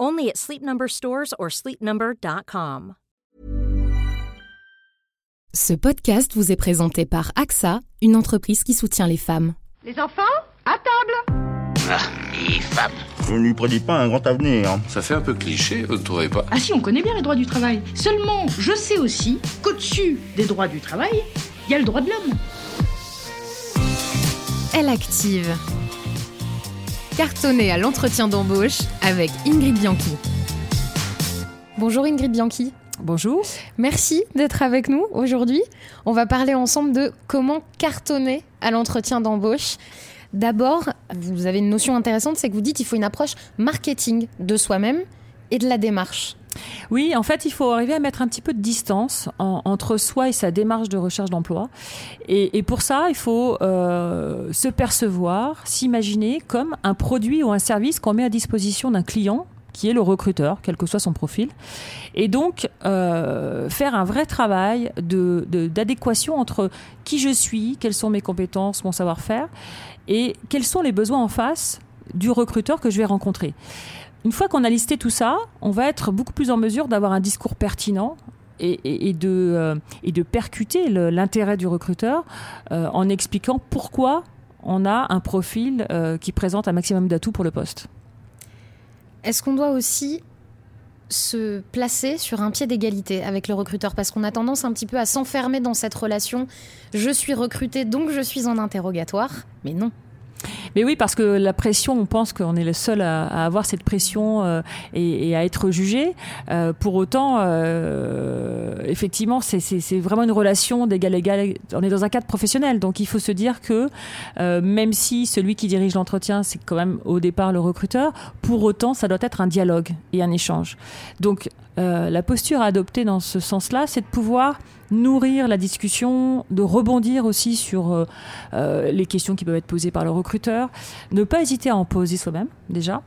Only at Sleep Number stores or sleepnumber.com. Ce podcast vous est présenté par AXA, une entreprise qui soutient les femmes. Les enfants, à table Ah, les femmes. Je ne lui prédis pas un grand avenir. Ça fait un peu cliché, vous ne trouvez pas? Ah si, on connaît bien les droits du travail. Seulement, je sais aussi qu'au-dessus des droits du travail, il y a le droit de l'homme. Elle active. Cartonné à l'entretien d'embauche avec Ingrid Bianchi. Bonjour Ingrid Bianchi. Bonjour. Merci d'être avec nous aujourd'hui. On va parler ensemble de comment cartonner à l'entretien d'embauche. D'abord, vous avez une notion intéressante, c'est que vous dites qu'il faut une approche marketing de soi-même et de la démarche. Oui, en fait, il faut arriver à mettre un petit peu de distance en- entre soi et sa démarche de recherche d'emploi. Et, pour ça, il faut euh, se percevoir, s'imaginer comme un produit ou un service qu'on met à disposition d'un client qui est le recruteur, quel que soit son profil. Et donc, euh, faire un vrai travail d'adéquation entre qui je suis, quelles sont mes compétences, mon savoir-faire, et quels sont les besoins en face du recruteur que je vais rencontrer. Une fois qu'on a listé tout ça, on va être beaucoup plus en mesure d'avoir un discours pertinent et, euh, de percuter l'intérêt du recruteur euh, en expliquant pourquoi on a un profil euh, qui présente un maximum d'atouts pour le poste. Est-ce qu'on doit aussi se placer sur un pied d'égalité avec le recruteur? Parce qu'on a tendance un petit peu à s'enfermer dans cette relation. Je suis recruté, donc je suis en interrogatoire. Mais non. Mais oui, parce que la pression, on pense qu'on est le seul à, avoir cette pression euh, et, à être jugé. Euh, pour autant, euh, effectivement, c'est- vraiment une relation d'égal égal. On est dans un cadre professionnel, donc il faut se dire que même si celui qui dirige l'entretien, c'est quand même au départ le recruteur, pour autant, ça doit être un dialogue et un échange. Donc, la posture à adopter dans ce sens-là, c'est de pouvoir nourrir la discussion, de rebondir aussi sur euh, euh, les questions qui peuvent être posées par le recruteur, ne pas hésiter à en poser soi-même déjà,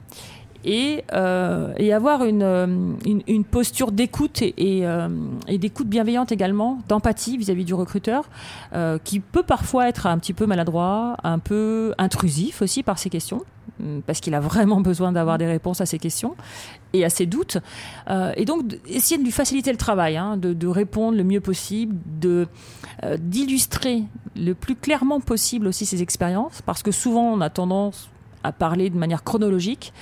et, euh, et avoir une, euh, une, une posture d'écoute et, et, euh, et d'écoute bienveillante également, d'empathie vis-à-vis du recruteur, euh, qui peut parfois être un petit peu maladroit, un peu intrusif aussi par ses questions hum, parce qu'il a vraiment besoin d'avoir des réponses à ses questions et à ses doutes. Euh, et donc, essayer de lui faciliter le travail, hein, de, de répondre le mieux possible, de euh, d'illustrer le plus clairement possible aussi ses expériences, parce que souvent on a tendance à parler de manière chronologique,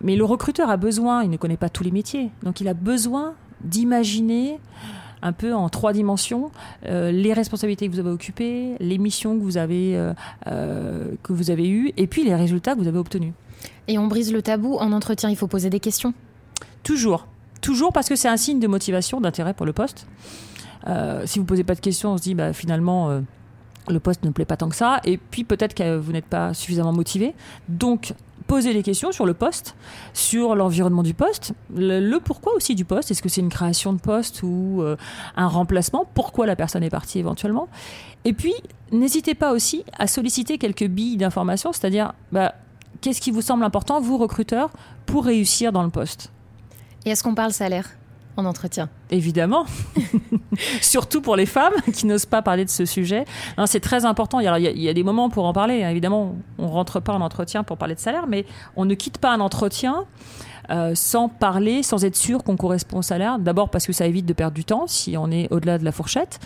mais le recruteur a besoin, il ne connaît pas tous les métiers, donc il a besoin d'imaginer un peu en trois dimensions euh, les responsabilités que vous avez occupées, les missions que vous avez euh, euh, que vous avez eues, et puis les résultats que vous avez obtenus. Et on brise le tabou. En entretien, il faut poser des questions. Toujours. Toujours parce que c'est un signe de motivation, d'intérêt pour le poste. Si vous posez pas de questions, on se dit bah, finalement le poste ne plaît pas tant que ça. Et puis peut-être que vous n'êtes pas suffisamment motivé. Donc poser des questions sur le poste, sur l'environnement du poste, le, pourquoi aussi du poste. Est-ce que c'est une création de poste ou euh, un remplacement? Pourquoi la personne est partie éventuellement? Et puis, n'hésitez pas aussi à solliciter quelques billes d'information, c'est-à-dire bah, qu'est-ce qui vous semble important, vous recruteurs, pour réussir dans le poste? Et est-ce qu'on parle salaire? En entretien. Évidemment, surtout pour les femmes qui n'osent pas parler de ce sujet. C'est très important. Il y, a, des moments pour en parler. Hein. Évidemment, on rentre pas en entretien pour parler de salaire, mais on ne quitte pas un entretien euh, sans parler, sans être sûr qu'on correspond au salaire. D'abord parce que ça évite de perdre du temps si on est au-delà de la fourchette.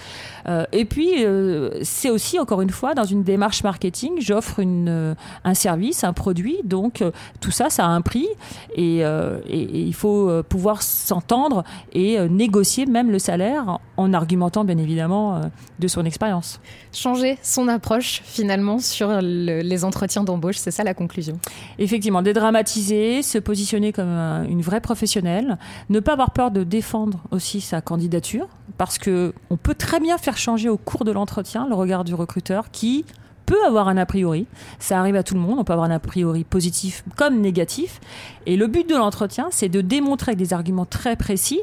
Euh, et puis, euh, c'est aussi, encore une fois, dans une démarche marketing, j'offre un service, un produit. Donc, tout ça, ça a un prix. Et, et il faut pouvoir s'entendre et négocier même le salaire en argumentant, bien évidemment, de son expérience. Changer son approche, finalement, sur les entretiens d'embauche, c'est ça la conclusion. Effectivement, dédramatiser, se positionner comme une vraie professionnelle, ne pas avoir peur de défendre aussi sa candidature, parce que on peut très bien faire changer au cours de l'entretien le regard du recruteur qui peut avoir un a priori. Ça arrive à tout le monde. On peut avoir un a priori positif comme négatif. Et le but de l'entretien, c'est de démontrer avec des arguments très précis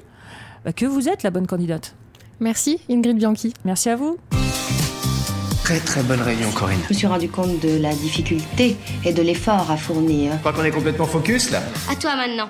bah, que vous êtes la bonne candidate. Merci Ingrid Bianchi. Merci à vous. Très très bonne réunion Corinne. Je me suis rendu compte de la difficulté et de l'effort à fournir. Je crois qu'on est complètement focus là. À toi maintenant.